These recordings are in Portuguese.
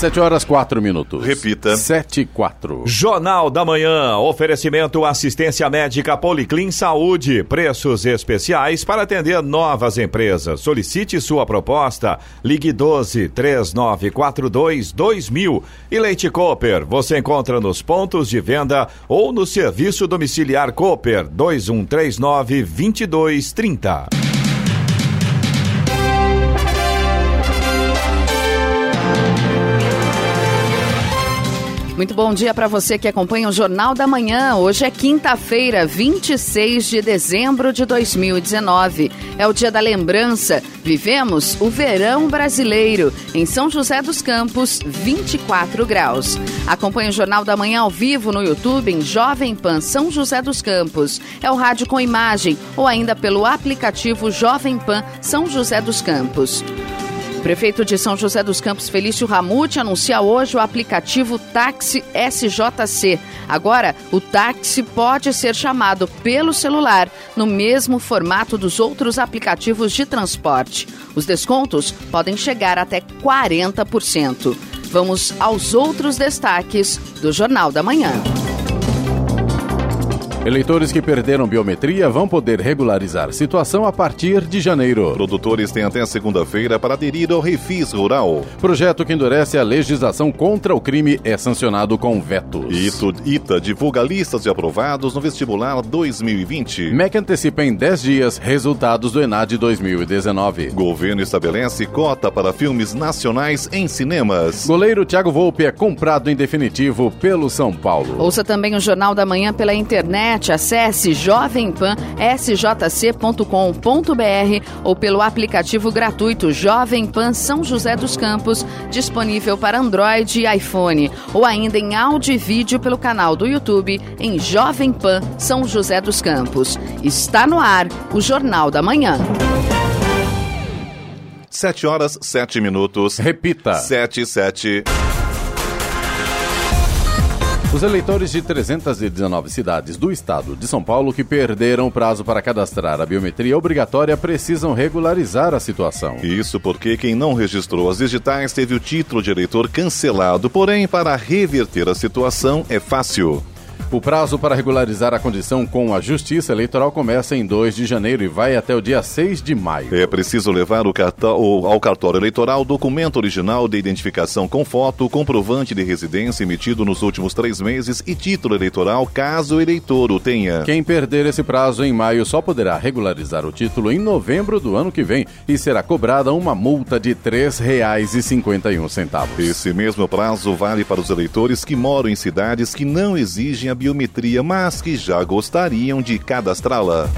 7 horas 4 minutos. Repita. 7 e 4. Jornal da Manhã. Oferecimento assistência médica Policlin Saúde. Preços especiais para atender novas empresas. Solicite sua proposta. Ligue 12 3942 2000. E Leite Cooper. Você encontra nos pontos de venda ou no serviço domiciliar Cooper 2139 2230. Muito bom dia para você que acompanha o Jornal da Manhã. Hoje é quinta-feira, 26 de dezembro de 2019. É o dia da lembrança. Vivemos o verão brasileiro. Em São José dos Campos, 24 graus. Acompanhe o Jornal da Manhã ao vivo no YouTube em Jovem Pan São José dos Campos. É o rádio com imagem ou ainda pelo aplicativo Jovem Pan São José dos Campos. Prefeito de São José dos Campos, Felício Ramute, anuncia hoje o aplicativo Táxi SJC. Agora, o táxi pode ser chamado pelo celular, no mesmo formato dos outros aplicativos de transporte. Os descontos podem chegar até 40%. Vamos aos outros destaques do Jornal da Manhã. Eleitores que perderam biometria vão poder regularizar situação a partir de janeiro. Produtores têm até segunda-feira para aderir ao Refis Rural. Projeto que endurece a legislação contra o crime é sancionado com vetos. Ito, ITA divulga listas de aprovados no vestibular 2020. MEC antecipa em 10 dias resultados do ENAD 2019. Governo estabelece cota para filmes nacionais em cinemas. Goleiro Thiago Volpe é comprado em definitivo pelo São Paulo. Ouça também o Jornal da Manhã pela internet internet, acesse jovempan.sjc.com.br ou pelo aplicativo gratuito Jovem Pan São José dos Campos, disponível para Android e iPhone, ou ainda em áudio e vídeo pelo canal do YouTube em Jovem Pan São José dos Campos. Está no ar o Jornal da Manhã. 7 horas, 7 minutos. Repita. 7 7. Os eleitores de 319 cidades do estado de São Paulo que perderam o prazo para cadastrar a biometria obrigatória precisam regularizar a situação. Isso porque quem não registrou as digitais teve o título de eleitor cancelado. Porém, para reverter a situação é fácil. O prazo para regularizar a condição com a Justiça Eleitoral começa em 2 de janeiro e vai até o dia 6 de maio. É preciso levar o cartão, ao cartório eleitoral documento original de identificação com foto, comprovante de residência emitido nos últimos três meses e título eleitoral, caso o eleitor o tenha. Quem perder esse prazo em maio só poderá regularizar o título em novembro do ano que vem e será cobrada uma multa de R$ 3,51. Esse mesmo prazo vale para os eleitores que moram em cidades que não exigem a biometria, mas que já gostariam de cadastrá-la.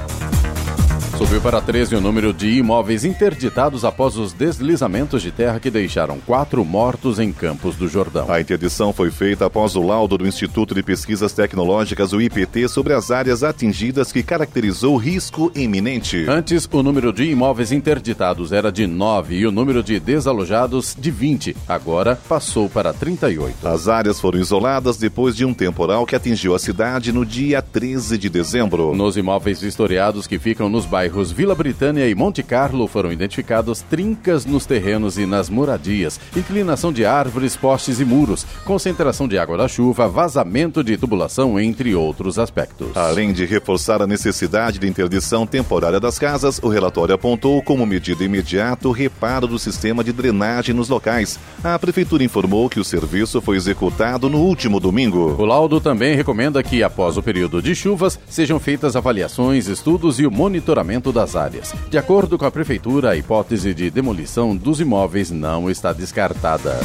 Subiu para 13 o número de imóveis interditados após os deslizamentos de terra que deixaram quatro mortos em Campos do Jordão. A interdição foi feita após o laudo do Instituto de Pesquisas Tecnológicas, o IPT, sobre as áreas atingidas que caracterizou risco iminente. Antes, o número de imóveis interditados era de 9 e o número de desalojados de 20. Agora passou para 38. As áreas foram isoladas depois de um temporal que atingiu a cidade no dia 13 de dezembro. Nos imóveis vistoriados que ficam nos bairros Vila Britânia e Monte Carlo foram identificados trincas nos terrenos e nas moradias, inclinação de árvores, postes e muros, concentração de água da chuva, vazamento de tubulação, entre outros aspectos. Além de reforçar a necessidade de interdição temporária das casas, o relatório apontou como medida imediata o reparo do sistema de drenagem nos locais. A prefeitura informou que o serviço foi executado no último domingo. O laudo também recomenda que, após o período de chuvas, sejam feitas avaliações, estudos e o monitoramento das áreas. De acordo com a Prefeitura, a hipótese de demolição dos imóveis não está descartada.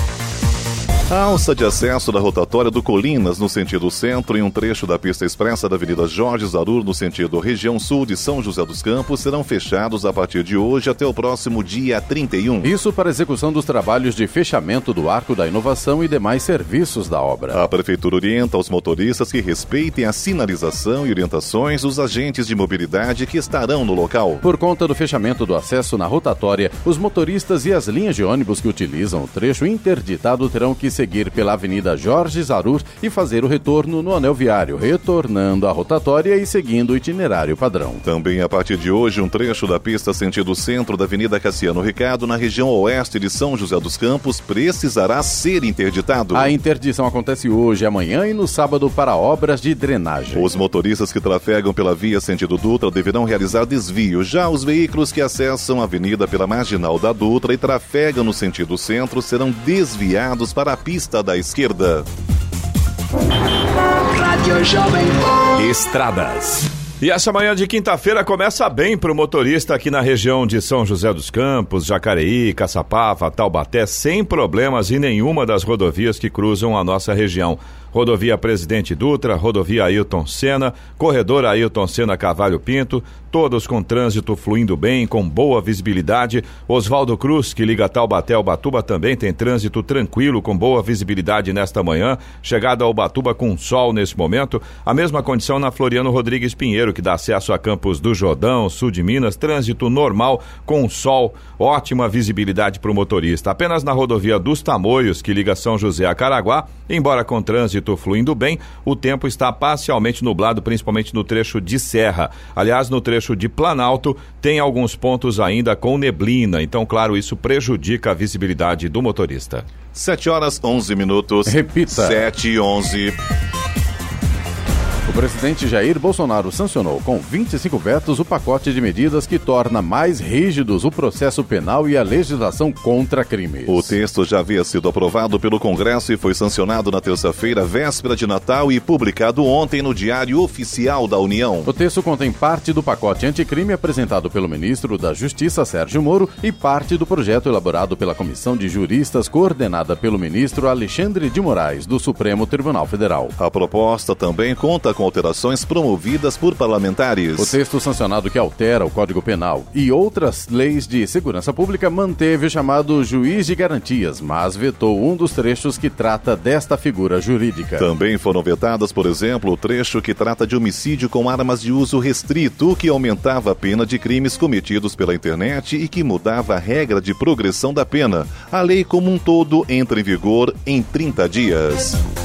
A alça de acesso da rotatória do Colinas, no sentido centro, e um trecho da pista expressa da Avenida Jorge Zarur, no sentido região sul de São José dos Campos, serão fechados a partir de hoje até o próximo dia 31. Isso para execução dos trabalhos de fechamento do Arco da Inovação e demais serviços da obra. A Prefeitura orienta os motoristas que respeitem a sinalização e orientações dos agentes de mobilidade que estarão no local. Por conta do fechamento do acesso na rotatória, os motoristas e as linhas de ônibus que utilizam o trecho interditado terão que seguir pela Avenida Jorge Zarur e fazer o retorno no anel viário, retornando à rotatória e seguindo o itinerário padrão. Também a partir de hoje, um trecho da pista sentido centro da Avenida Cassiano Ricardo, na região oeste de São José dos Campos, precisará ser interditado. A interdição acontece hoje, amanhã e no sábado para obras de drenagem. Os motoristas que trafegam pela via sentido Dutra deverão realizar desvio. Já os veículos que acessam a avenida pela marginal da Dutra e trafegam no sentido centro serão desviados para a pista da esquerda. Estradas. E essa manhã de quinta-feira começa bem para o motorista aqui na região de São José dos Campos, Jacareí, Caçapava, Taubaté, sem problemas em nenhuma das rodovias que cruzam a nossa região. Rodovia Presidente Dutra, Rodovia Ailton Senna, Corredor Ailton Senna Cavalho Pinto, todos com trânsito fluindo bem, com boa visibilidade. Oswaldo Cruz, que liga Taubaté ao Batuba, também tem trânsito tranquilo, com boa visibilidade nesta manhã. Chegada ao Batuba com sol nesse momento. A mesma condição na Floriano Rodrigues Pinheiro, que dá acesso a Campos do Jordão, sul de Minas. Trânsito normal, com sol, ótima visibilidade para o motorista. Apenas na rodovia dos Tamoios, que liga São José a Caraguá, embora com trânsito fluindo bem, o tempo está parcialmente nublado, principalmente no trecho de serra. Aliás, no trecho de Planalto, tem alguns pontos ainda com neblina, então, claro, isso prejudica a visibilidade do motorista. 7 horas 11 minutos. Repita. 7 e 11 presidente Jair Bolsonaro sancionou com 25 vetos o pacote de medidas que torna mais rígidos o processo penal e a legislação contra crimes. O texto já havia sido aprovado pelo Congresso e foi sancionado na terça-feira, véspera de Natal, e publicado ontem no Diário Oficial da União. O texto contém parte do pacote anticrime apresentado pelo ministro da Justiça, Sérgio Moro, e parte do projeto elaborado pela comissão de juristas coordenada pelo ministro Alexandre de Moraes, do Supremo Tribunal Federal. A proposta também conta com alterações promovidas por parlamentares. O texto sancionado que altera o Código Penal e outras leis de segurança pública manteve o chamado juiz de garantias, mas vetou um dos trechos que trata desta figura jurídica. Também foram vetadas, por exemplo, o trecho que trata de homicídio com armas de uso restrito, que aumentava a pena de crimes cometidos pela internet e que mudava a regra de progressão da pena. A lei como um todo entra em vigor em 30 dias.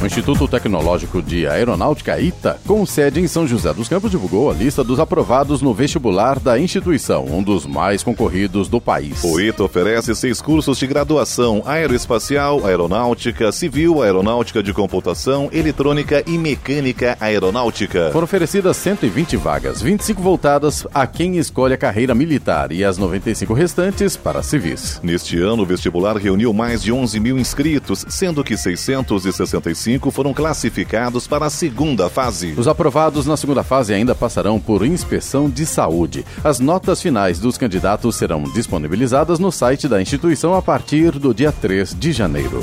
O Instituto Tecnológico de Aeronáutica ITA, com sede em São José dos Campos, divulgou a lista dos aprovados no vestibular da instituição, um dos mais concorridos do país. O ITA oferece seis cursos de graduação: aeroespacial, aeronáutica, civil, aeronáutica de computação, eletrônica e mecânica aeronáutica. Foram oferecidas 120 vagas, 25 voltadas a quem escolhe a carreira militar e as 95 restantes para civis. Neste ano, o vestibular reuniu mais de 11 mil inscritos, sendo que 665 foram classificados para a segunda fase. Os aprovados na segunda fase ainda passarão por inspeção de saúde. As notas finais dos candidatos serão disponibilizadas no site da instituição a partir do dia 3 de janeiro.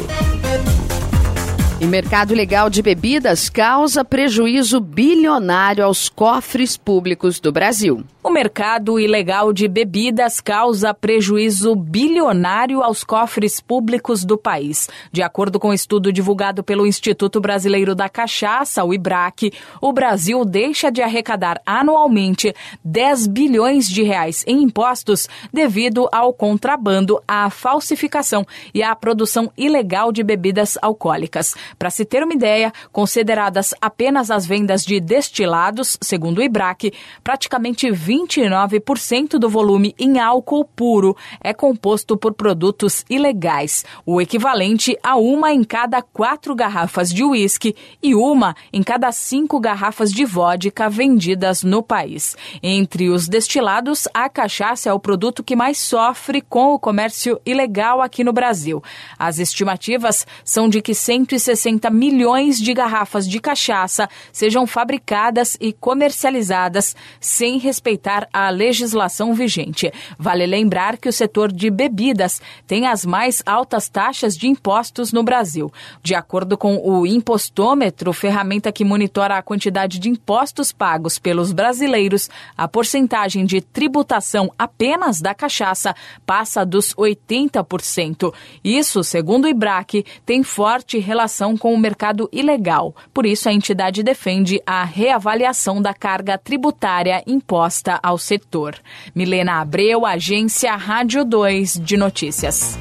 E mercado ilegal de bebidas causa prejuízo bilionário aos cofres públicos do Brasil. O mercado ilegal de bebidas causa prejuízo bilionário aos cofres públicos do país. De acordo com um estudo divulgado pelo Instituto Brasileiro da Cachaça, o IBRAC, o Brasil deixa de arrecadar anualmente 10 bilhões de reais em impostos devido ao contrabando, à falsificação e à produção ilegal de bebidas alcoólicas. Para se ter uma ideia, consideradas apenas as vendas de destilados, segundo o IBRAC, praticamente 29% do volume em álcool puro é composto por produtos ilegais, o equivalente a uma em cada quatro garrafas de uísque e uma em cada cinco garrafas de vodka vendidas no país. Entre os destilados, a cachaça é o produto que mais sofre com o comércio ilegal aqui no Brasil. As estimativas são de que 160 milhões de garrafas de cachaça sejam fabricadas e comercializadas sem respeitar a legislação vigente. Vale lembrar que o setor de bebidas tem as mais altas taxas de impostos no Brasil. De acordo com o Impostômetro, ferramenta que monitora a quantidade de impostos pagos pelos brasileiros, a porcentagem de tributação apenas da cachaça passa dos 80%. Isso, segundo o IBRAC, tem forte relação com o mercado ilegal. Por isso, a entidade defende a reavaliação da carga tributária imposta ao setor. Milena Abreu, Agência Rádio 2 de Notícias.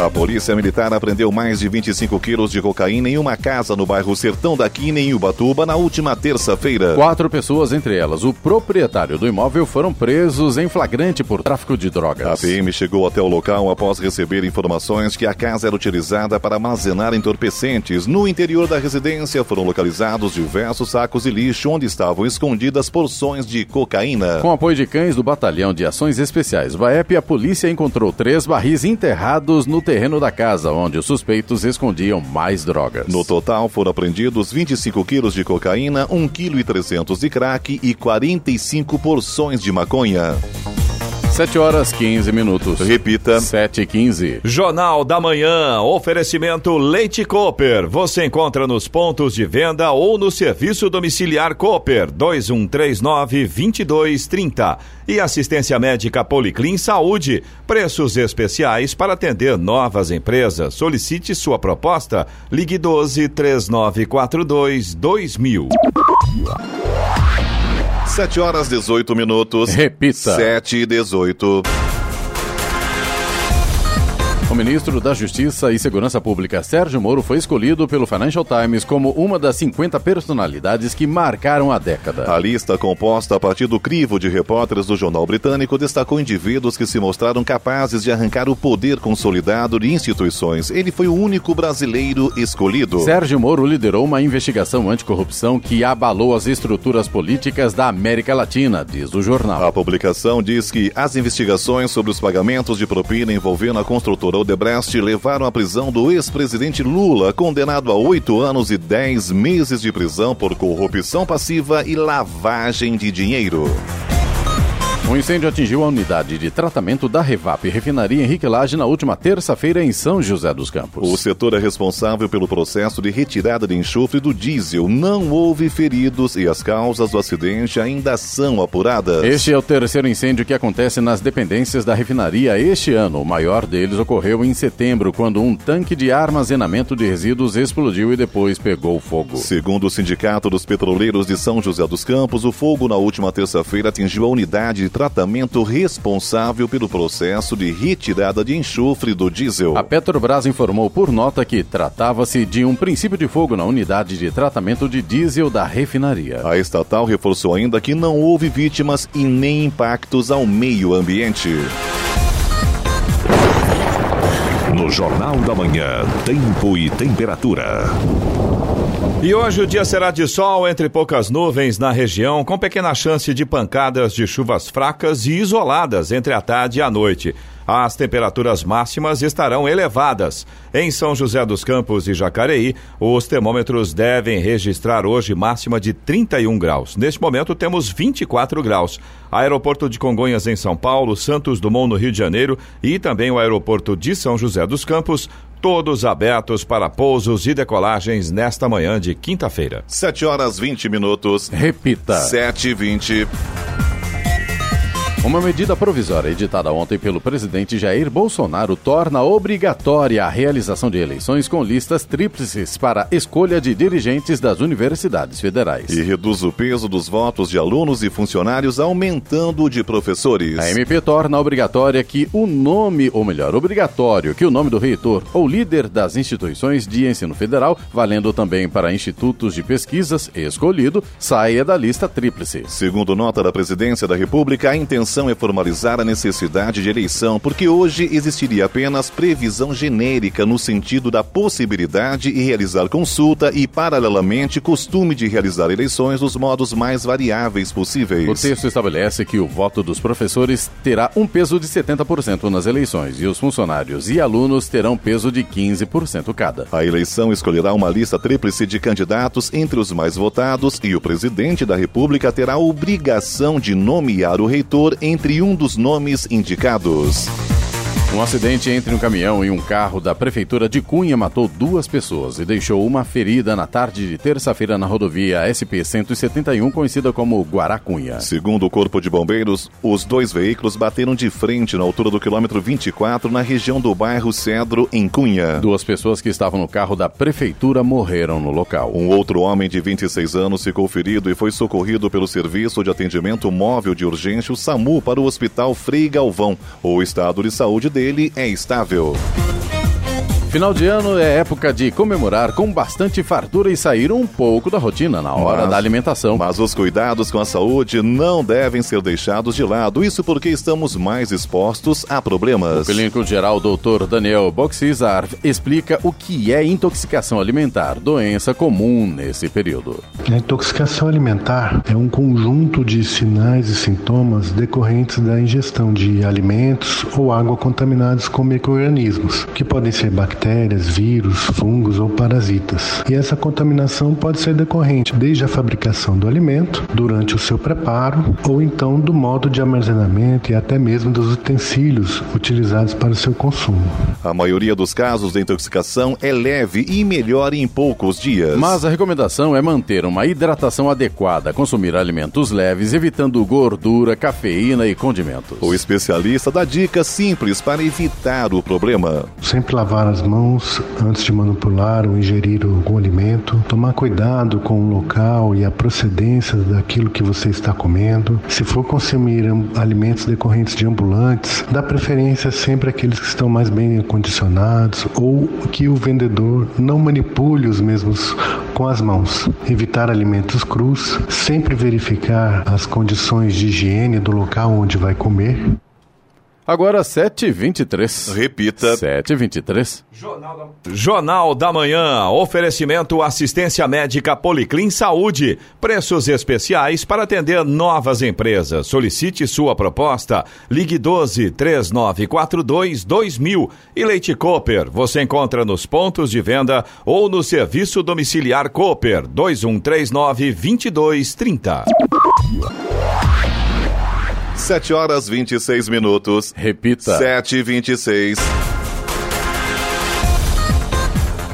A polícia militar apreendeu mais de 25 quilos de cocaína em uma casa no bairro Sertão da Quina, em Ubatuba, na última terça-feira. Quatro pessoas, entre elas o proprietário do imóvel, foram presos em flagrante por tráfico de drogas. A PM chegou até o local após receber informações que a casa era utilizada para armazenar entorpecentes. No interior da residência foram localizados diversos sacos de lixo onde estavam escondidas porções de cocaína. Com apoio de cães do Batalhão de Ações Especiais VAEP, a polícia encontrou três barris enterrados no terreno da casa, onde os suspeitos escondiam mais drogas. No total, foram apreendidos 25 quilos de cocaína, 1,3 kg de crack e 45 porções de maconha. 7 horas 15 minutos. Repita. 7 e 15. Jornal da Manhã. Oferecimento Leite Cooper. Você encontra nos pontos de venda ou no serviço domiciliar Cooper 2139 2230. E assistência médica Policlin Saúde. Preços especiais para atender novas empresas. Solicite sua proposta. Ligue 12 3942 2000. 7 horas 18 minutos. Repita. 7 e 18. O ministro da Justiça e Segurança Pública, Sérgio Moro, foi escolhido pelo Financial Times como uma das 50 personalidades que marcaram a década. A lista, composta a partir do crivo de repórteres do jornal britânico, destacou indivíduos que se mostraram capazes de arrancar o poder consolidado de instituições. Ele foi o único brasileiro escolhido. Sérgio Moro liderou uma investigação anticorrupção que abalou as estruturas políticas da América Latina, diz o jornal. A publicação diz que as investigações sobre os pagamentos de propina envolvendo a construtora Odebrecht levaram à prisão do ex-presidente Lula, condenado a oito anos e dez meses de prisão por corrupção passiva e lavagem de dinheiro. Um incêndio atingiu a unidade de tratamento da Revap Refinaria Henrique Lage na última terça-feira em São José dos Campos. O setor é responsável pelo processo de retirada de enxofre do diesel. Não houve feridos e as causas do acidente ainda são apuradas. Este é o terceiro incêndio que acontece nas dependências da refinaria este ano. O maior deles ocorreu em setembro, quando um tanque de armazenamento de resíduos explodiu e depois pegou fogo. Segundo o Sindicato dos Petroleiros de São José dos Campos, o fogo na última terça-feira atingiu a unidade de tratamento responsável pelo processo de retirada de enxofre do diesel. A Petrobras informou por nota que tratava-se de um princípio de fogo na unidade de tratamento de diesel da refinaria. A estatal reforçou ainda que não houve vítimas e nem impactos ao meio ambiente. No Jornal da Manhã, Tempo e Temperatura. E hoje o dia será de sol entre poucas nuvens na região, com pequena chance de pancadas de chuvas fracas e isoladas entre a tarde e a noite. As temperaturas máximas estarão elevadas. Em São José dos Campos e Jacareí, os termômetros devem registrar hoje máxima de 31 graus. Neste momento temos 24 graus. Aeroporto de Congonhas em São Paulo, Santos Dumont no Rio de Janeiro e também o aeroporto de São José dos Campos todos abertos para pousos e decolagens nesta manhã de quinta-feira. 7 horas 20 minutos. Repita. 7 e 20. Uma medida provisória editada ontem pelo presidente Jair Bolsonaro torna obrigatória a realização de eleições com listas tríplices para escolha de dirigentes das universidades federais. E reduz o peso dos votos de alunos e funcionários, aumentando o de professores. A MP torna obrigatória que o nome, ou melhor, obrigatório que o nome do reitor ou líder das instituições de ensino federal, valendo também para institutos de pesquisas, escolhido, saia da lista tríplice. Segundo nota da Presidência da República, a intenção é formalizar a necessidade de eleição, porque hoje existiria apenas previsão genérica no sentido da possibilidade de realizar consulta e, paralelamente, costume de realizar eleições nos modos mais variáveis possíveis. O texto estabelece que o voto dos professores terá um peso de 70% nas eleições e os funcionários e alunos terão peso de 15% cada. A eleição escolherá uma lista tríplice de candidatos entre os mais votados e o presidente da República terá a obrigação de nomear o reitor entre um dos nomes indicados. Um acidente entre um caminhão e um carro da prefeitura de Cunha matou duas pessoas e deixou uma ferida na tarde de terça-feira na rodovia SP-171, conhecida como Guaracunha. Segundo o Corpo de Bombeiros, os dois veículos bateram de frente na altura do quilômetro 24, na região do bairro Cedro, em Cunha. Duas pessoas que estavam no carro da prefeitura morreram no local. Um outro homem de 26 anos ficou ferido e foi socorrido pelo Serviço de Atendimento Móvel de Urgência, o SAMU, para o Hospital Frei Galvão. O estado de saúde dele é estável. Final de ano é época de comemorar com bastante fartura e sair um pouco da rotina na hora Mas- da alimentação. Mas os cuidados com a saúde não devem ser deixados de lado, isso porque estamos mais expostos a problemas. O clínico geral Dr. Daniel Boxizar explica o que é intoxicação alimentar, doença comum nesse período. A intoxicação alimentar é um conjunto de sinais e sintomas decorrentes da ingestão de alimentos ou água contaminados com micro-organismos, que podem ser bactérias, vírus, fungos ou parasitas. E essa contaminação pode ser decorrente desde a fabricação do alimento, durante o seu preparo, ou então do modo de armazenamento e até mesmo dos utensílios utilizados para o seu consumo. A maioria dos casos de intoxicação é leve e melhora em poucos dias. Mas a recomendação é manter uma hidratação adequada, consumir alimentos leves, evitando gordura, cafeína e condimentos. o especialista dá dicas simples para evitar o problema. Sempre lavar as mãos antes de manipular ou ingerir algum alimento. Tomar cuidado com o local e a procedência daquilo que você está comendo. Se for consumir alimentos decorrentes de ambulantes, dá preferência sempre àqueles que estão mais bem acondicionados ou que o vendedor não manipule os mesmos com as mãos. Evitar alimentos crus. Sempre verificar as condições de higiene do local onde vai comer. Agora 7h23. Repita. 7h23. Jornal da Manhã. Oferecimento assistência médica Policlin Saúde. Preços especiais para atender novas empresas. Solicite sua proposta. Ligue 12 3942 2000. E Leite Cooper. Você encontra nos pontos de venda ou no serviço domiciliar Cooper 2139 2230. 7 horas 26 minutos. Repita. 7 e 26.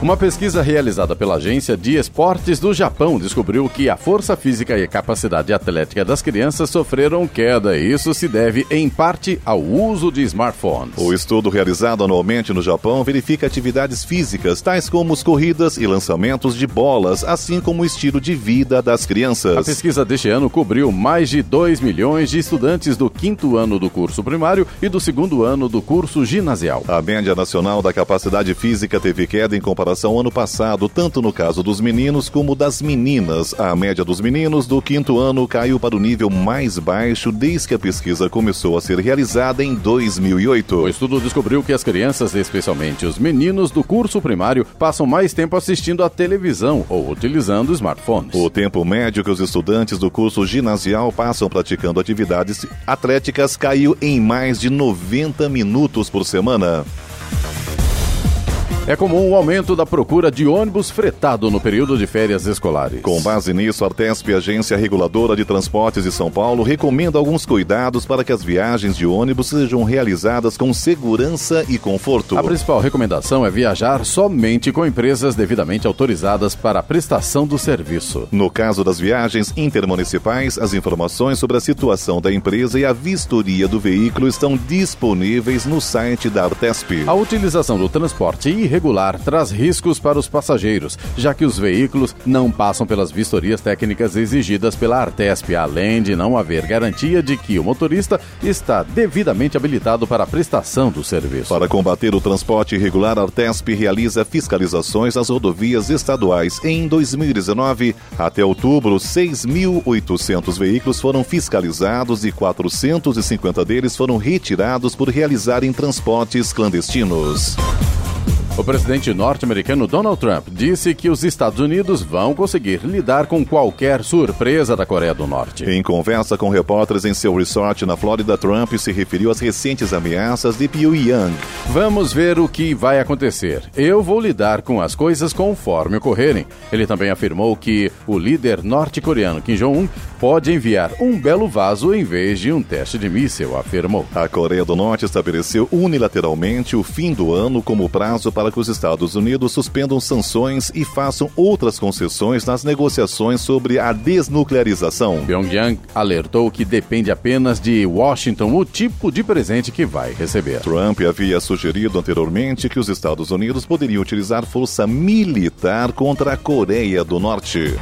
Uma pesquisa realizada pela Agência de Esportes do Japão descobriu que a força física e a capacidade atlética das crianças sofreram queda. E isso se deve, em parte, ao uso de smartphones. O estudo realizado anualmente no Japão verifica atividades físicas, tais como as corridas e lançamentos de bolas, assim como o estilo de vida das A crianças. pesquisa deste ano cobriu mais de 2 milhões de estudantes do quinto ano do curso primário e do segundo ano do curso ginasial. A média nacional da capacidade física teve queda em comparação ao ano passado, tanto no caso dos meninos como das meninas. A média dos meninos do quinto ano caiu para o nível mais baixo desde que a pesquisa começou a ser realizada em 2008. O estudo descobriu que as crianças, especialmente os meninos do curso primário, passam mais tempo assistindo à televisão ou utilizando smartphones. O tempo médio que os estudantes do curso ginasial passam praticando atividades atléticas caiu em mais de 90 minutos por semana. É comum o aumento da procura de ônibus fretado no período de férias escolares. Com base nisso, a Artesp, Agência Reguladora de Transportes de São Paulo, recomenda alguns cuidados para que as viagens de ônibus sejam realizadas com segurança e conforto. A principal recomendação é viajar somente com empresas devidamente autorizadas para a prestação do serviço. No caso das viagens intermunicipais, as informações sobre a situação da empresa e a vistoria do veículo estão disponíveis no site da Artesp. A utilização do transporte irregular traz riscos para os passageiros, já que os veículos não passam pelas vistorias técnicas exigidas pela Artesp, além de não haver garantia de que o motorista está devidamente habilitado para a prestação do serviço. Para combater o transporte irregular, a Artesp realiza fiscalizações nas rodovias estaduais. Em 2019, até outubro, 6.800 veículos foram fiscalizados e 450 deles foram retirados por realizarem transportes clandestinos. O presidente norte-americano Donald Trump disse que os Estados Unidos vão conseguir lidar com qualquer surpresa da Coreia do Norte. Em conversa com repórteres em seu resort na Flórida, Trump se referiu às recentes ameaças de Pyongyang. Vamos ver o que vai acontecer. Eu vou lidar com as coisas conforme ocorrerem. Ele também afirmou que o líder norte-coreano Kim Jong-un pode enviar um belo vaso em vez de um teste de míssil, afirmou. A Coreia do Norte estabeleceu unilateralmente o fim do ano como prazo para que os Estados Unidos suspendam sanções e façam outras concessões nas negociações sobre a desnuclearização. Pyongyang alertou que depende apenas de Washington o tipo de presente que vai receber. Trump havia sugerido anteriormente que os Estados Unidos poderiam utilizar força militar contra a Coreia do Norte.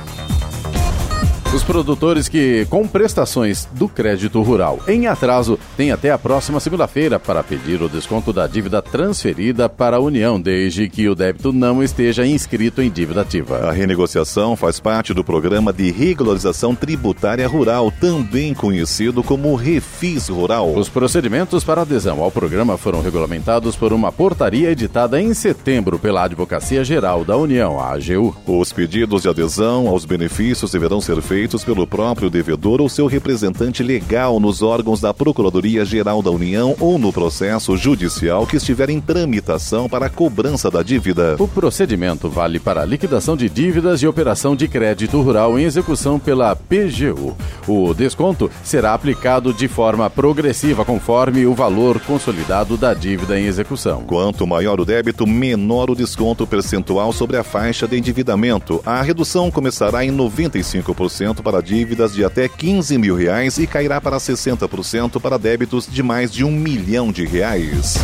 Os produtores que, com prestações do crédito rural em atraso, têm até a próxima segunda-feira para pedir o desconto da dívida transferida para a União, desde que o débito não esteja inscrito em dívida ativa. A renegociação faz parte do programa de regularização tributária rural, também conhecido como Refis Rural. Os procedimentos para adesão ao programa foram regulamentados por uma portaria editada em setembro pela Advocacia Geral da União, a AGU. Os pedidos de adesão aos benefícios deverão ser feitos feitos pelo próprio devedor ou seu representante legal nos órgãos da Procuradoria Geral da União ou no processo judicial que estiver em tramitação para a cobrança da dívida. O procedimento vale para liquidação de dívidas e operação de crédito rural em execução pela PGU. O desconto será aplicado de forma progressiva conforme o valor consolidado da dívida em execução. Quanto maior o débito, menor o desconto percentual sobre a faixa de endividamento. A redução começará em 95% para dívidas de até 15 mil reais e cairá para 60% para débitos de mais de um milhão de reais.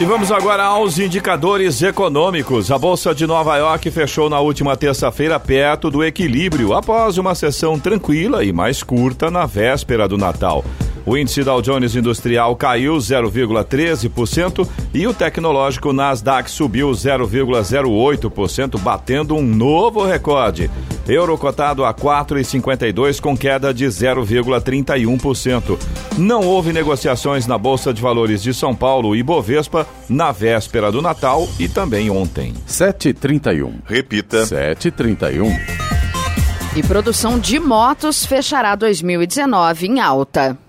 E vamos agora aos indicadores econômicos. A Bolsa de Nova York fechou na última terça-feira perto do equilíbrio, após uma sessão tranquila e mais curta na véspera do Natal. O índice Dow Jones Industrial caiu 0,13% e o tecnológico Nasdaq subiu 0,08%, batendo um novo recorde. Euro cotado a 4,52 com queda de 0,31%. Não houve negociações na Bolsa de Valores de São Paulo e Bovespa na véspera do Natal e também ontem. 7,31. Repita. 7,31. E produção de motos fechará 2019 em alta.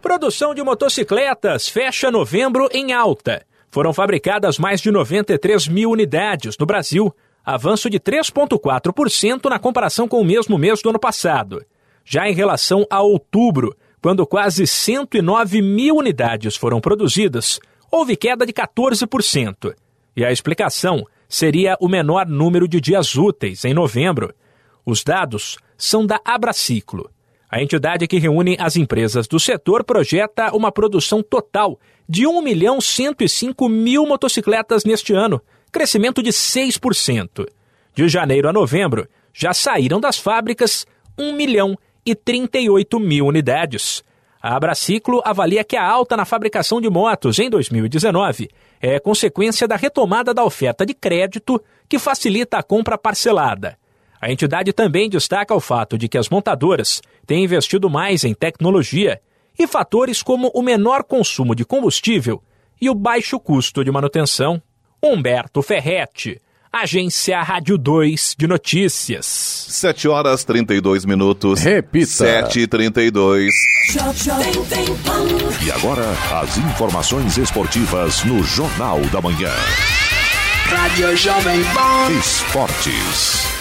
Produção de motocicletas fecha novembro em alta. Foram fabricadas mais de 93 mil unidades no Brasil, avanço de 3,4% na comparação com o mesmo mês do ano passado. Já em relação a outubro, quando quase 109 mil unidades foram produzidas, houve queda de 14%. E a explicação seria o menor número de dias úteis em novembro. Os dados são da Abraciclo. A entidade que reúne as empresas do setor projeta uma produção total de 1 milhão 105 mil motocicletas neste ano, crescimento de 6%. De janeiro a novembro, já saíram das fábricas 1 milhão e 38 mil unidades. A Abraciclo avalia que a alta na fabricação de motos em 2019 é consequência da retomada da oferta de crédito que facilita a compra parcelada. A entidade também destaca o fato de que as montadoras têm investido mais em tecnologia e fatores como o menor consumo de combustível e o baixo custo de manutenção. Humberto Ferretti, Agência Rádio 2 de Notícias. 7 horas 32 minutos. Repita. 7 e 32 E agora, as informações esportivas no Jornal da Manhã. Rádio Jovem Pan. Esportes.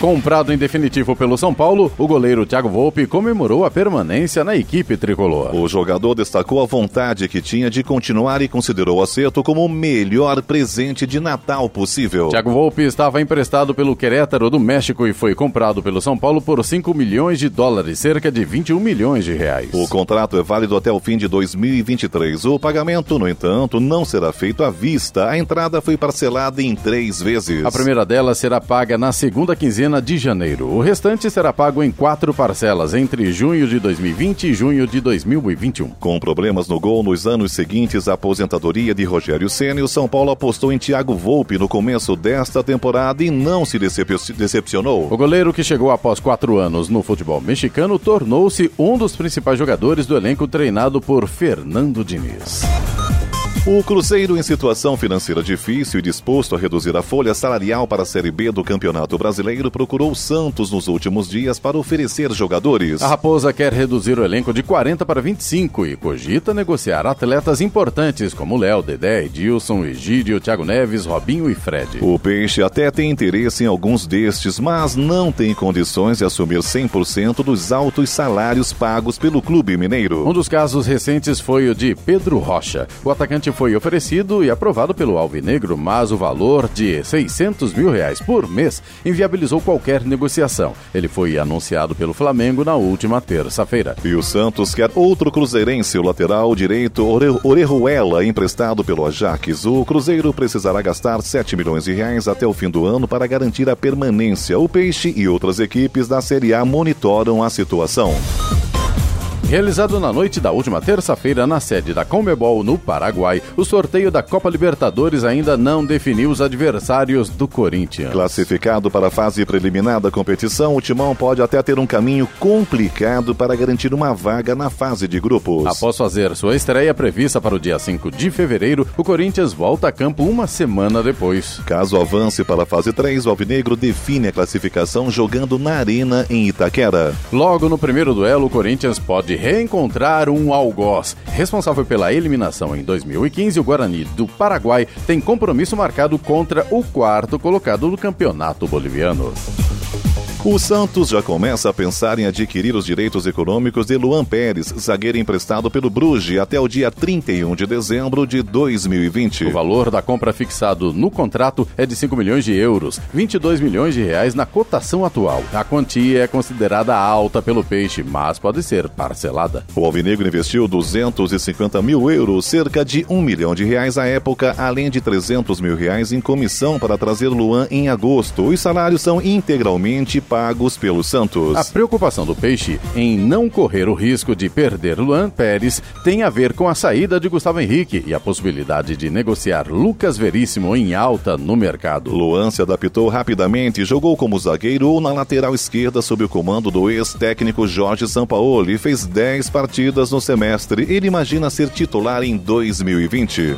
Comprado em definitivo pelo São Paulo, o goleiro Thiago Volpe comemorou a permanência na equipe tricolor. O jogador destacou a vontade que tinha de continuar e considerou o acerto como o melhor presente de Natal possível. Thiago Volpe estava emprestado pelo Querétaro do México e foi comprado pelo São Paulo por 5 milhões de dólares, cerca de 21 milhões de reais. O contrato é válido até o fim de 2023. O pagamento, no entanto, não será feito à vista. A entrada foi parcelada em três vezes. A primeira delas será paga na segunda quinzena de janeiro. O restante será pago em quatro parcelas entre junho de 2020 e junho de 2021. Com problemas no gol nos anos seguintes à aposentadoria de Rogério Ceni, o São Paulo apostou em Thiago Volpe no começo desta temporada e não se decep decepcionou. O goleiro que chegou após quatro anos no futebol mexicano tornou-se um dos principais jogadores do elenco treinado por Fernando Diniz. O Cruzeiro, em situação financeira difícil e disposto a reduzir a folha salarial para a Série B do Campeonato Brasileiro, procurou o Santos nos últimos dias para oferecer jogadores. A Raposa quer reduzir o elenco de 40 para 25 e cogita negociar atletas importantes como Léo, Dedé, Edilson, Egídio, Thiago Neves, Robinho e Fred. O Peixe até tem interesse em alguns destes, mas não tem condições de assumir 100% dos altos salários pagos pelo clube mineiro. Um dos casos recentes foi o de Pedro Rocha. O atacante foi oferecido e aprovado pelo Alvinegro, mas o valor de 600 mil reais por mês inviabilizou qualquer negociação. Ele foi anunciado pelo Flamengo na última terça-feira. E o Santos quer outro cruzeirense, o lateral direito Orejuela, emprestado pelo Ajax. O Cruzeiro precisará gastar 7 milhões de reais até o fim do ano para garantir a permanência. O Peixe e outras equipes da Série A monitoram a situação. Realizado na noite da última terça-feira na sede da Comebol no Paraguai, o sorteio da Copa Libertadores ainda não definiu os adversários do Corinthians. Classificado para a fase preliminar da competição, o Timão pode até ter um caminho complicado para garantir uma vaga na fase de grupos. Após fazer sua estreia prevista para o dia 5 de fevereiro, o Corinthians volta a campo uma semana depois. Caso avance para a fase 3, o Alvinegro define a classificação jogando na Arena em Itaquera. Logo no primeiro duelo, o Corinthians pode reencontrar um algoz. Responsável pela eliminação em 2015, o Guarani do Paraguai tem compromisso marcado contra o quarto colocado do campeonato boliviano. O Santos já começa a pensar em adquirir os direitos econômicos de Luan Pérez, zagueiro emprestado pelo Bruges até o dia 31 de dezembro de 2020. O valor da compra fixado no contrato é de 5 milhões de euros, 22 milhões de reais na cotação atual. A quantia é considerada alta pelo peixe, mas pode ser parcelada. O Alvinegro investiu 250 mil euros, cerca de 1 milhão de reais à época, além de 300 mil reais em comissão para trazer Luan em agosto. Os salários são integralmente pagos pelo Santos. A preocupação do Peixe em não correr o risco de perder Luan Pérez tem a ver com a saída de Gustavo Henrique e a possibilidade de negociar Lucas Veríssimo em alta no mercado. Luan se adaptou rapidamente e jogou como zagueiro ou na lateral esquerda sob o comando do ex-técnico Jorge Sampaoli e fez 10 partidas no semestre. Ele imagina ser titular em 2020.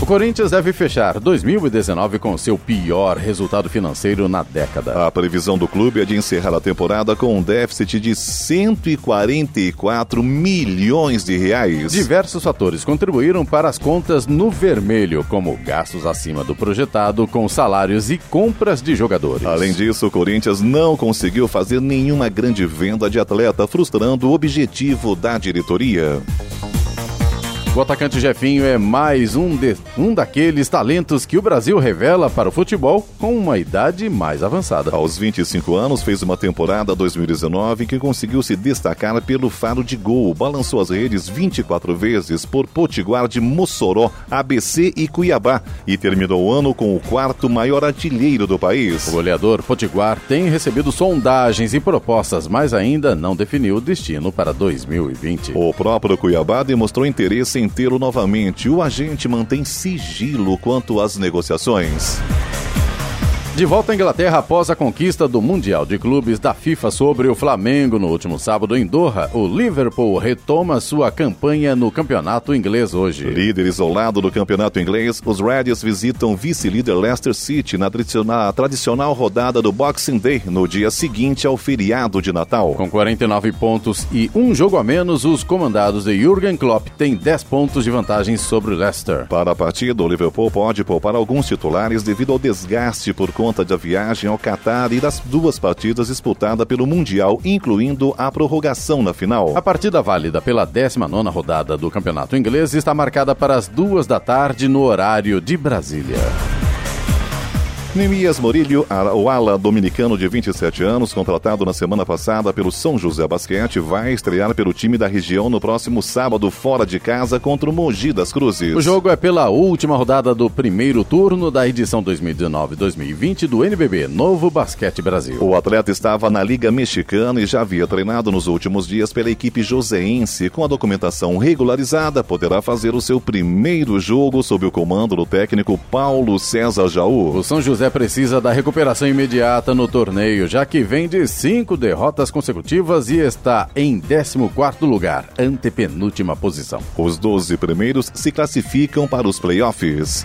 O Corinthians deve fechar 2019 com seu pior resultado financeiro na década. A previsão do clube é de encerrar a temporada com um déficit de 144 milhões de reais. Diversos fatores contribuíram para as contas no vermelho, como gastos acima do projetado com salários e compras de jogadores. Além disso, o Corinthians não conseguiu fazer nenhuma grande venda de atleta, frustrando o objetivo da diretoria. O atacante Jefinho é mais um, de, um daqueles talentos que o Brasil revela para o futebol com uma idade mais avançada. Aos 25 anos, fez uma temporada 2019 que conseguiu se destacar pelo faro de gol. Balançou as redes 24 vezes por Potiguar de Mossoró, ABC e Cuiabá e terminou o ano com o quarto maior artilheiro do país. O goleador Potiguar tem recebido sondagens e propostas, mas ainda não definiu o destino para 2020. O próprio Cuiabá demonstrou interesse em tê-lo novamente. O agente mantém sigilo quanto às negociações. De volta à Inglaterra após a conquista do Mundial de Clubes da FIFA sobre o Flamengo no último sábado em Doha, o Liverpool retoma sua campanha no campeonato inglês hoje. Líder isolado do campeonato inglês, os Reds visitam vice-líder Leicester City na tradicional, rodada do Boxing Day no dia seguinte ao feriado de Natal. Com 49 pontos e um jogo a menos, os comandados de Jürgen Klopp têm 10 pontos de vantagem sobre o Leicester. Para a partida, o Liverpool pode poupar alguns titulares devido ao desgaste por conta conta da viagem ao Catar e das duas partidas disputadas pelo Mundial, incluindo a prorrogação na final. A partida válida pela 19 rodada do Campeonato Inglês está marcada para as duas da tarde no horário de Brasília. Nemias Morilho, o ala dominicano de 27 anos, contratado na semana passada pelo São José Basquete, vai estrear pelo time da região no próximo sábado, fora de casa, contra o Mogi das Cruzes. O jogo é pela última rodada do primeiro turno da edição 2019-2020 do NBB, Novo Basquete Brasil. O atleta estava na Liga Mexicana e já havia treinado nos últimos dias pela equipe joseense. Com a documentação regularizada, poderá fazer o seu primeiro jogo sob o comando do técnico Paulo César Jaú. O São José precisa da recuperação imediata no torneio, já que vem de cinco derrotas consecutivas e está em 14 lugar, antepenúltima posição. Os 12 primeiros se classificam para os playoffs.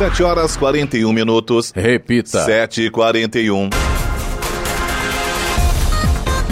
7 horas 41 minutos. Repita. 7 e 41 O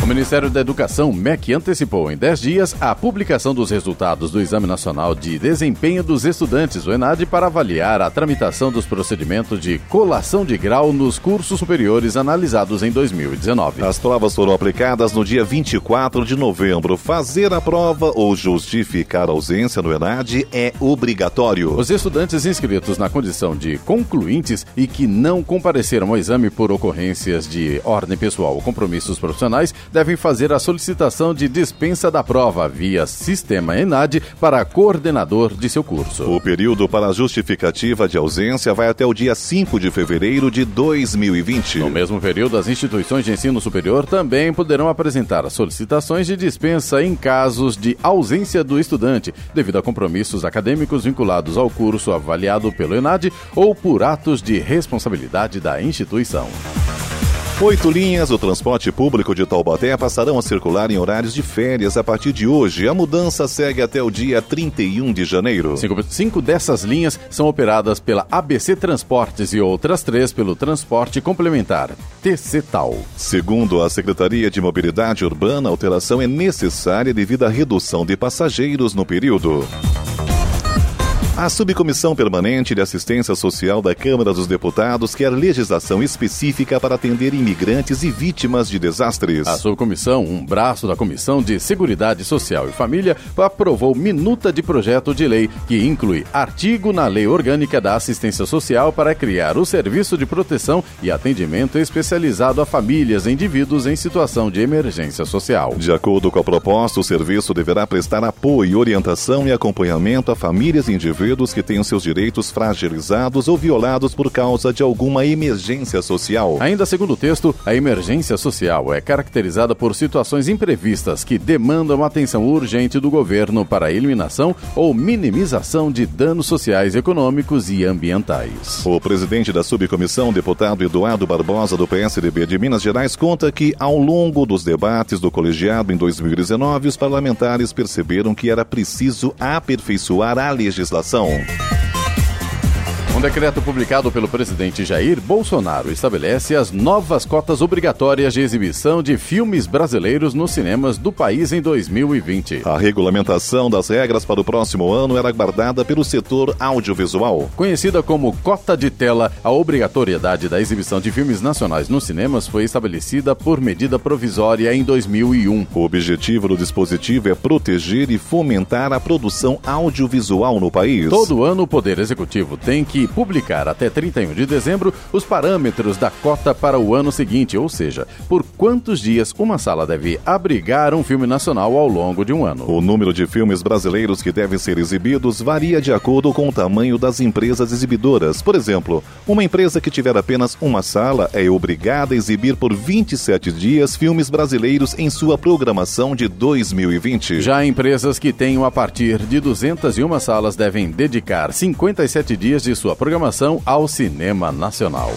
Ministério da Educação, MEC, antecipou em 10 dias a publicação dos resultados do Exame Nacional de Desempenho dos Estudantes, o ENAD, para avaliar a tramitação dos procedimentos de colação de grau nos cursos superiores analisados em 2019. As provas foram aplicadas no dia 24 de novembro. Fazer a prova ou justificar a ausência no ENAD é obrigatório. Os estudantes inscritos na condição de concluintes e que não compareceram ao exame por ocorrências de ordem pessoal ou compromissos profissionais devem fazer a solicitação de dispensa da prova via sistema ENAD para coordenador de seu curso. O período para a justificativa de ausência vai até o dia 5 de fevereiro de 2020. No mesmo período, as instituições de ensino superior também poderão apresentar solicitações de dispensa em casos de ausência do estudante, devido a compromissos acadêmicos vinculados ao curso avaliado pelo ENAD ou por atos de responsabilidade da instituição. Oito linhas do transporte público de Taubaté passarão a circular em horários de férias a partir de hoje. A mudança segue até o dia 31 de janeiro. Cinco, cinco dessas linhas são operadas pela ABC Transportes e outras três pelo Transporte Complementar, TCTAL. Segundo a Secretaria de Mobilidade Urbana, a alteração é necessária devido à redução de passageiros no período. A Subcomissão Permanente de Assistência Social da Câmara dos Deputados quer legislação específica para atender imigrantes e vítimas de desastres. A subcomissão, um braço da Comissão de Seguridade Social e Família, aprovou minuta de projeto de lei que inclui artigo na Lei Orgânica da Assistência Social para criar o Serviço de Proteção e Atendimento Especializado a Famílias e Indivíduos em Situação de Emergência Social. De acordo com a proposta, o serviço deverá prestar apoio, orientação e acompanhamento a famílias e indivíduos que tenham seus direitos fragilizados ou violados por causa de alguma emergência social. Ainda segundo o texto, a emergência social é caracterizada por situações imprevistas que demandam atenção urgente do governo para a eliminação ou minimização de danos sociais, econômicos e ambientais. O presidente da subcomissão, deputado Eduardo Barbosa, do PSDB de Minas Gerais, conta que, ao longo dos debates do colegiado em 2019, os parlamentares perceberam que era preciso aperfeiçoar a legislação. Educação. Um decreto publicado pelo presidente Jair Bolsonaro estabelece as novas cotas obrigatórias de exibição de filmes brasileiros nos cinemas do país em 2020. A regulamentação das regras para o próximo ano era guardada pelo setor audiovisual. Conhecida como cota de tela, a obrigatoriedade da exibição de filmes nacionais nos cinemas foi estabelecida por medida provisória em 2001. O objetivo do dispositivo é proteger e fomentar a produção audiovisual no país. Todo ano o Poder Executivo tem que publicar até 31 de dezembro os parâmetros da cota para o ano seguinte, ou seja, por quantos dias uma sala deve abrigar um filme nacional ao longo de um ano. O número de filmes brasileiros que devem ser exibidos varia de acordo com o tamanho das empresas exibidoras. Por exemplo, uma empresa que tiver apenas uma sala é obrigada a exibir por 27 dias filmes brasileiros em sua programação de 2020. Já empresas que tenham a partir de 201 salas devem dedicar 57 dias de sua programação ao cinema nacional.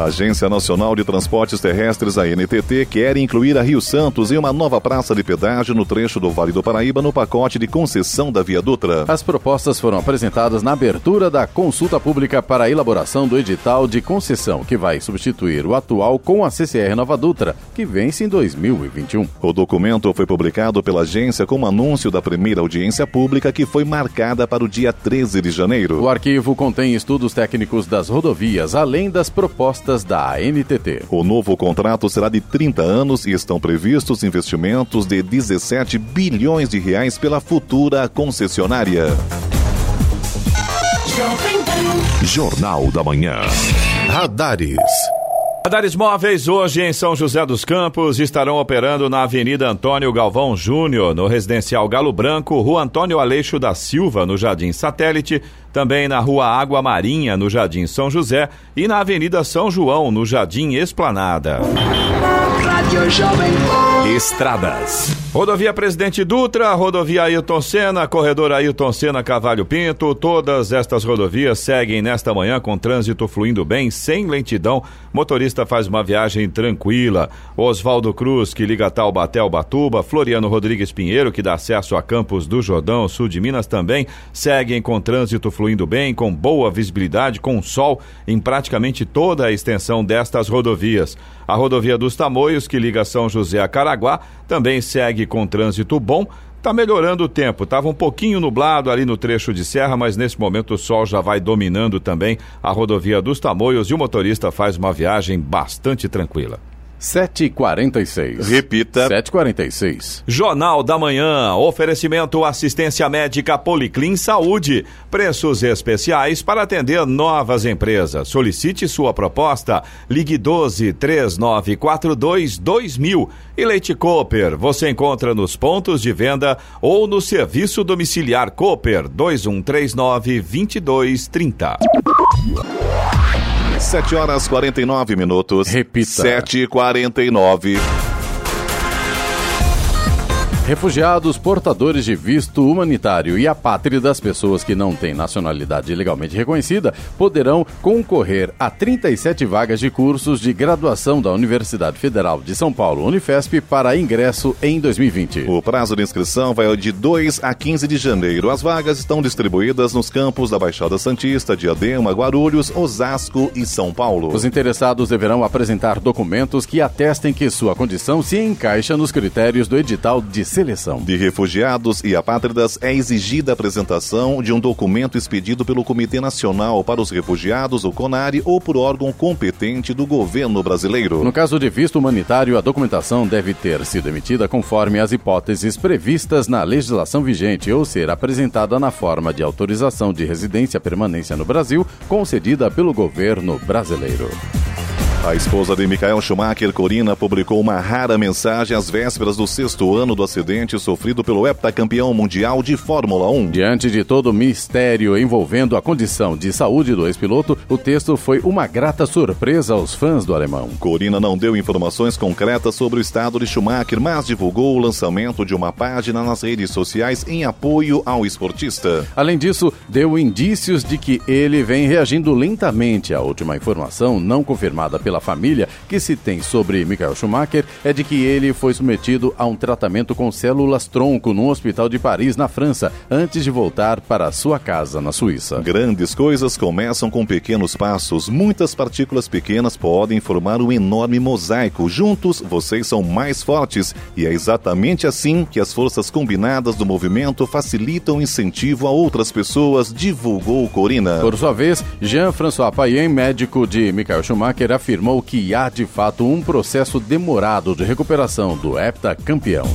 A Agência Nacional de Transportes Terrestres, a NTT, quer incluir a Rio Santos em uma nova praça de pedágio no trecho do Vale do Paraíba no pacote de concessão da Via Dutra. As propostas foram apresentadas na abertura da consulta pública para a elaboração do edital de concessão, que vai substituir o atual com a CCR Nova Dutra, que vence em 2021. O documento foi publicado pela agência como anúncio da primeira audiência pública que foi marcada para o dia 13 de janeiro. O arquivo contém estudos técnicos das rodovias, além das propostas da ANTT. O novo contrato será de 30 anos e estão previstos investimentos de 17 bilhões de reais pela futura concessionária. Jornal da Manhã. Radares. Radares móveis hoje em São José dos Campos estarão operando na Avenida Antônio Galvão Júnior, no residencial Galo Branco, Rua Antônio Aleixo da Silva, no Jardim Satélite, também na Rua Água Marinha, no Jardim São José e na Avenida São João, no Jardim Esplanada. Estradas. Rodovia Presidente Dutra, rodovia Ailton Senna, corredor Ailton Senna Cavalho Pinto, todas estas rodovias seguem nesta manhã com trânsito fluindo bem, sem lentidão. Motorista faz uma viagem tranquila. Oswaldo Cruz, que liga Taubaté ao Batuba, Floriano Rodrigues Pinheiro, que dá acesso a Campos do Jordão, sul de Minas também, seguem com trânsito fluindo bem, com boa visibilidade, com sol em praticamente toda a extensão destas rodovias. A rodovia dos Tamoios, que liga São José a Caraguá, também segue com trânsito bom. Está melhorando o tempo. Estava um pouquinho nublado ali no trecho de serra, mas nesse momento o sol já vai dominando também a rodovia dos Tamoios e o motorista faz uma viagem bastante tranquila. 7h46. Repita. 7h46. Jornal da Manhã. Oferecimento assistência médica Policlin Saúde. Preços especiais para atender novas empresas. Solicite sua proposta. Ligue 12 3942 2000. E Leite Cooper. Você encontra nos pontos de venda ou no serviço domiciliar Cooper 2139 2230. 7 horas 49 minutos. Repita. 7 e 49 Refugiados, portadores de visto humanitário e apátridas, pessoas que não têm nacionalidade legalmente reconhecida, poderão concorrer a 37 vagas de cursos de graduação da Universidade Federal de São Paulo, Unifesp, para ingresso em 2020. O prazo de inscrição vai de 2 a 15 de janeiro. As vagas estão distribuídas nos campos da Baixada Santista, Diadema, Guarulhos, Osasco e São Paulo. Os interessados deverão apresentar documentos que atestem que sua condição se encaixa nos critérios do edital de seleção. De refugiados e apátridas é exigida a apresentação de um documento expedido pelo Comitê Nacional para os Refugiados, o CONARE, ou por órgão competente do governo brasileiro. No caso de visto humanitário, a documentação deve ter sido emitida conforme as hipóteses previstas na legislação vigente ou ser apresentada na forma de autorização de residência permanência no Brasil concedida pelo governo brasileiro. A esposa de Michael Schumacher, Corina, publicou uma rara mensagem às vésperas do sexto ano do acidente sofrido pelo heptacampeão mundial de Fórmula 1. Diante de todo o mistério envolvendo a condição de saúde do ex-piloto, o texto foi uma grata surpresa aos fãs do alemão. Corina não deu informações concretas sobre o estado de Schumacher, mas divulgou o lançamento de uma página nas redes sociais em apoio ao esportista. Além disso, deu indícios de que ele vem reagindo lentamente. A última informação, não confirmada pela família, que se tem sobre Michael Schumacher é de que ele foi submetido a um tratamento com células tronco num hospital de Paris, na França, antes de voltar para sua casa na Suíça. Grandes coisas começam com pequenos passos. Muitas partículas pequenas podem formar um enorme mosaico. Juntos, vocês são mais fortes. E é exatamente assim que as forças combinadas do movimento facilitam o incentivo a outras pessoas, divulgou Corina. Por sua vez, Jean-François Payen, médico de Michael Schumacher, afirmou que há de fato um processo demorado de recuperação do heptacampeão.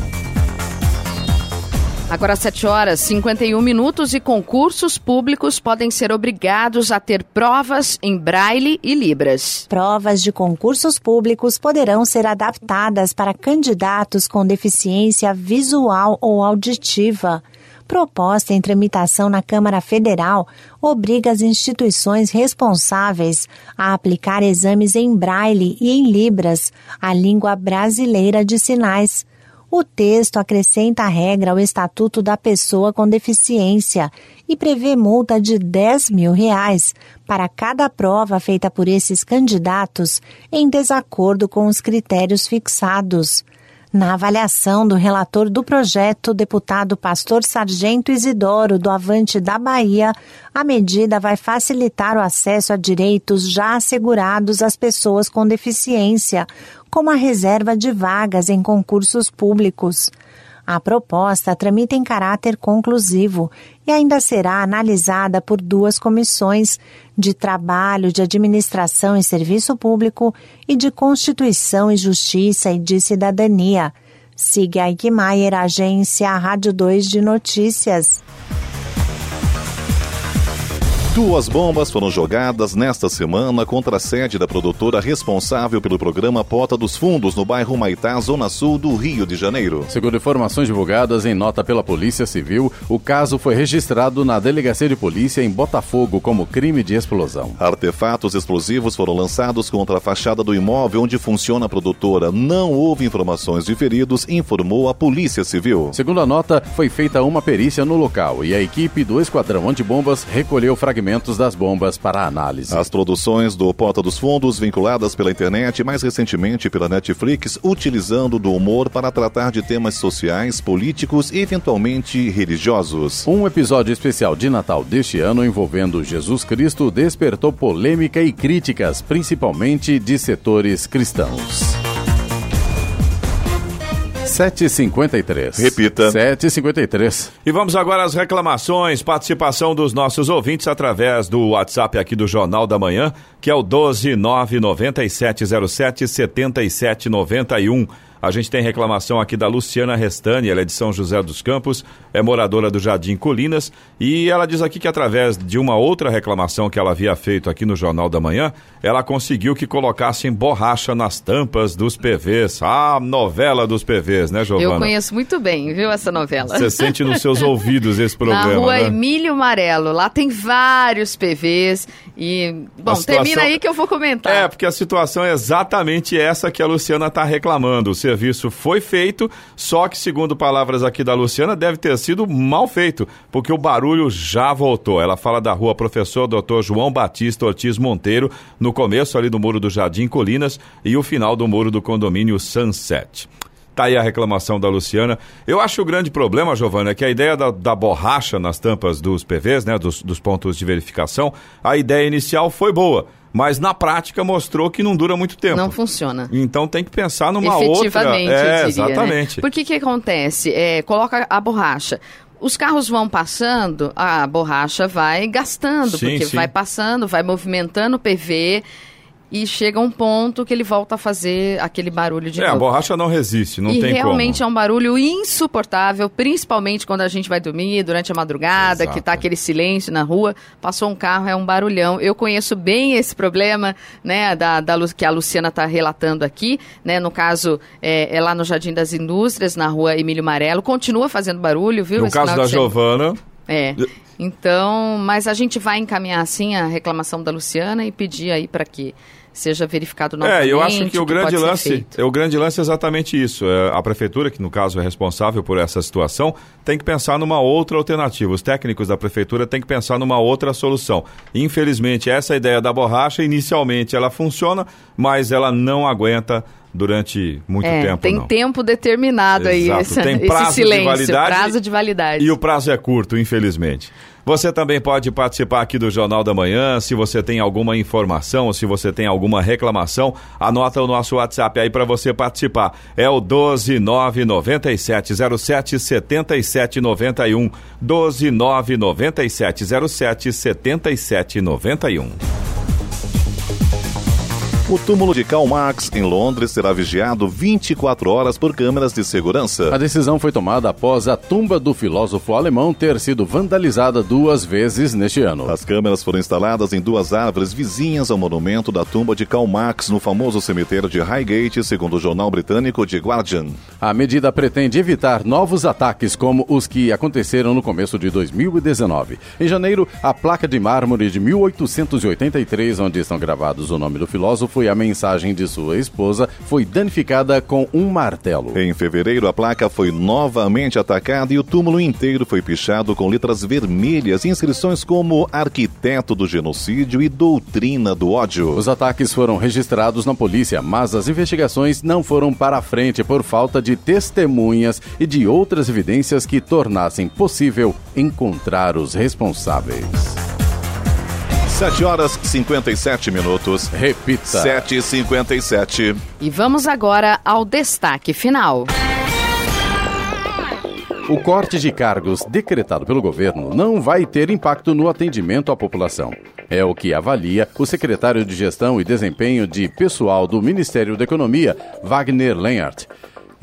Agora 7 horas 51 minutos e concursos públicos podem ser obrigados a ter provas em braille e libras. Provas de concursos públicos poderão ser adaptadas para candidatos com deficiência visual ou auditiva proposta em tramitação na Câmara Federal obriga as instituições responsáveis a aplicar exames em braille e em libras, a língua brasileira de sinais. O texto acrescenta a regra ao Estatuto da Pessoa com Deficiência e prevê multa de 10 mil reais para cada prova feita por esses candidatos em desacordo com os critérios fixados. Na avaliação do relator do projeto, deputado Pastor Sargento Isidoro, do Avante da Bahia, a medida vai facilitar o acesso a direitos já assegurados às pessoas com deficiência, como a reserva de vagas em concursos públicos. A proposta tramita em caráter conclusivo e ainda será analisada por duas comissões de Trabalho, de Administração e Serviço Público e de Constituição e Justiça e de Cidadania. Siga Eichmeier, agência Rádio 2 de Notícias. Duas bombas foram jogadas nesta semana contra a sede da produtora responsável pelo programa Pota dos Fundos, no bairro Maitá, zona sul do Rio de Janeiro. Segundo informações divulgadas em nota pela Polícia Civil, o caso foi registrado na Delegacia de Polícia em Botafogo como crime de explosão. Artefatos explosivos foram lançados contra a fachada do imóvel onde funciona a produtora. Não houve informações de feridos, informou a Polícia Civil. Segundo a nota, foi feita uma perícia no local e a equipe do Esquadrão Antibombas recolheu fragmentos das bombas para análise. As produções do Porta dos Fundos, vinculadas pela internet, mais recentemente pela Netflix, utilizando do humor para tratar de temas sociais, políticos e eventualmente religiosos. Um episódio especial de Natal deste ano envolvendo Jesus Cristo despertou polêmica e críticas, principalmente de setores cristãos. 7h53. Repita. 7h53. E vamos agora às reclamações, participação dos nossos ouvintes através do WhatsApp aqui do Jornal da Manhã, que é o 12997077791. A gente tem reclamação aqui da Luciana Restani, ela é de São José dos Campos, é moradora do Jardim Colinas, e ela diz aqui que através de uma outra reclamação que ela havia feito aqui no Jornal da Manhã, ela conseguiu que colocassem borracha nas tampas dos PVs. Ah, novela dos PVs, né, Giovana? Eu conheço muito bem, viu, essa novela. Você sente nos seus ouvidos esse problema, Na rua né? Emílio Amarelo, lá tem vários PVs e... Bom, situação- termina aí que eu vou comentar. É, porque a situação é exatamente essa que a Luciana está reclamando. O serviço foi feito, só que, segundo palavras aqui da Luciana, deve ter sido mal feito, porque o barulho já voltou. Ela fala da rua Professor Dr. João Batista Ortiz Monteiro, no começo ali do Muro do Jardim Colinas e o final do muro do condomínio Sunset. Tá aí a reclamação da Luciana. Eu acho o grande problema, Giovana, é que a ideia da, da borracha nas tampas dos PVs, né, dos, dos pontos de verificação, a ideia inicial foi boa, mas na prática mostrou que não dura muito tempo. Não funciona. Então tem que pensar numa outra. É, eu diria, exatamente. Né? Por que que acontece? É, coloca a borracha. Os carros vão passando, a borracha vai gastando, Sim, porque sim. vai passando, vai movimentando o PV e chega um ponto que ele volta a fazer aquele barulho de É, a borracha não resiste, não e tem realmente como. é um barulho insuportável, principalmente quando a gente vai dormir durante a madrugada, Exato. que tá aquele silêncio na rua, passou um carro, é um barulhão. Eu conheço bem esse problema, né, da, da que a Luciana está relatando aqui, né, no caso é, é lá no Jardim das Indústrias, na rua Emílio Marelo, continua fazendo barulho, viu? No caso da de semana. É. Então, mas a gente vai encaminhar assim a reclamação da Luciana e pedir aí para que seja verificado novamente. É, eu acho que o grande lance, é o grande lance é exatamente isso. É, a prefeitura, que no caso é responsável por essa situação, tem que pensar numa outra alternativa. Os técnicos da prefeitura têm que pensar numa outra solução. Infelizmente, essa ideia da borracha, inicialmente ela funciona, mas ela não aguenta durante muito É, tempo, tem não. tempo determinado aí, Exato, esse, tem esse prazo de silêncio, validade prazo de validade. E o prazo é curto, infelizmente. Você também pode participar aqui do Jornal da Manhã. Se você tem alguma informação, se você tem alguma reclamação, anota o nosso WhatsApp aí para você participar. É o 12997077791. 12997077791. O túmulo de Karl Marx, em Londres, será vigiado 24 horas por câmeras de segurança. A decisão foi tomada após a tumba do filósofo alemão ter sido vandalizada duas vezes neste ano. As câmeras foram instaladas em duas árvores vizinhas ao monumento da tumba de Karl Marx, no famoso cemitério de Highgate, segundo o jornal britânico The Guardian. A medida pretende evitar novos ataques como os que aconteceram no começo de 2019. Em janeiro, a placa de mármore de 1883, onde estão gravados o nome do filósofo e a mensagem de sua esposa, foi danificada com um martelo. Em fevereiro, a placa foi novamente atacada e o túmulo inteiro foi pichado com letras vermelhas e inscrições como arquiteto do genocídio e doutrina do ódio. Os ataques foram registrados na polícia, mas as investigações não foram para a frente por falta de testemunhas e de outras evidências que tornassem possível encontrar os responsáveis. 7 horas 57 minutos. Repita. 7 e 57 E vamos agora ao destaque final. O corte de cargos decretado pelo governo não vai ter impacto no atendimento à população. É o que avalia o secretário de Gestão e Desempenho de Pessoal do Ministério da Economia, Wagner Lenhart.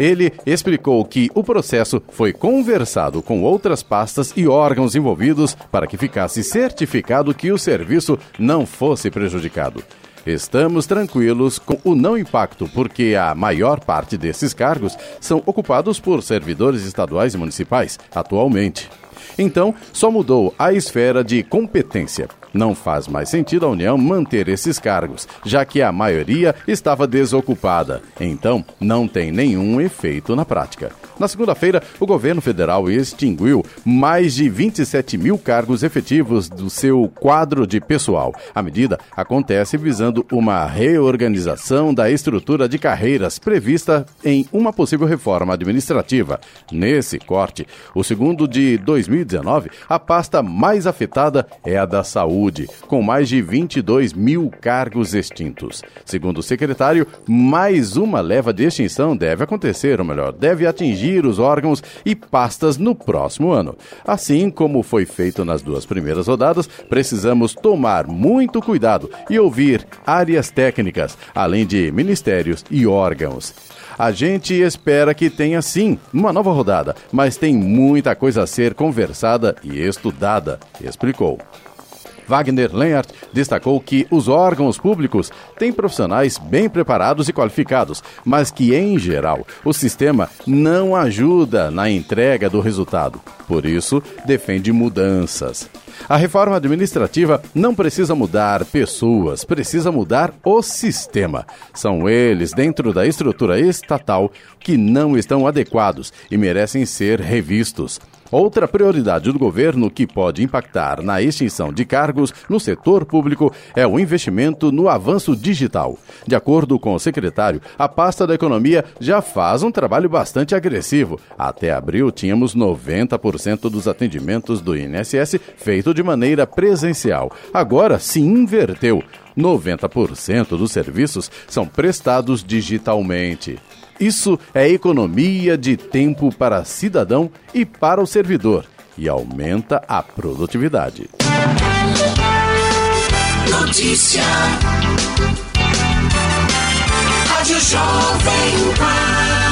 Ele explicou que o processo foi conversado com outras pastas e órgãos envolvidos para que ficasse certificado que o serviço não fosse prejudicado. Estamos tranquilos com o não impacto, porque a maior parte desses cargos são ocupados por servidores estaduais e municipais, atualmente. Então, só mudou a esfera de competência. Não faz mais sentido a União manter esses cargos, já que a maioria estava desocupada. Então, não tem nenhum efeito na prática. Na segunda-feira, o governo federal extinguiu mais de 27 mil cargos efetivos do seu quadro de pessoal. A medida acontece visando uma reorganização da estrutura de carreiras prevista em uma possível reforma administrativa. Nesse corte, o segundo de 2019, a pasta mais afetada é a da saúde, com mais de 22 mil cargos extintos. Segundo o secretário, mais uma leva de extinção deve acontecer, ou melhor, deve atingir os órgãos e pastas no próximo ano. Assim como foi feito nas duas primeiras rodadas, precisamos tomar muito cuidado e ouvir áreas técnicas, além de ministérios e órgãos. A gente espera que tenha sim uma nova rodada, mas tem muita coisa a ser conversada e estudada, explicou. Wagner Lenhart destacou que os órgãos públicos têm profissionais bem preparados e qualificados, mas que, em geral, o sistema não ajuda na entrega do resultado. Por isso, defende mudanças. A reforma administrativa não precisa mudar pessoas, precisa mudar o sistema. São eles, dentro da estrutura estatal, que não estão adequados e merecem ser revistos. Outra prioridade do governo que pode impactar na extinção de cargos no setor público é o investimento no avanço digital. De acordo com o secretário, a pasta da economia já faz um trabalho bastante agressivo. Até abril, tínhamos 90% dos atendimentos do INSS feito de maneira presencial. Agora se inverteu. 90% dos serviços são prestados digitalmente. Isso é economia de tempo para cidadão e para o servidor e aumenta a produtividade. Notícia. Rádio Jovem Pan.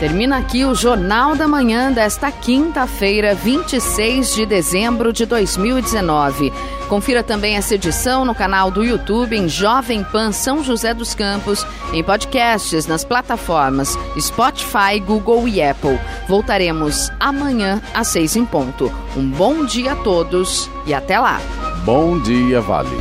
Termina aqui o Jornal da Manhã desta quinta-feira, 26 de dezembro de 2019. Confira também essa edição no canal do YouTube em Jovem Pan São José dos Campos, em podcasts nas plataformas Spotify, Google e Apple. Voltaremos amanhã às seis em ponto. Um bom dia a todos e até lá. Bom dia, Vale.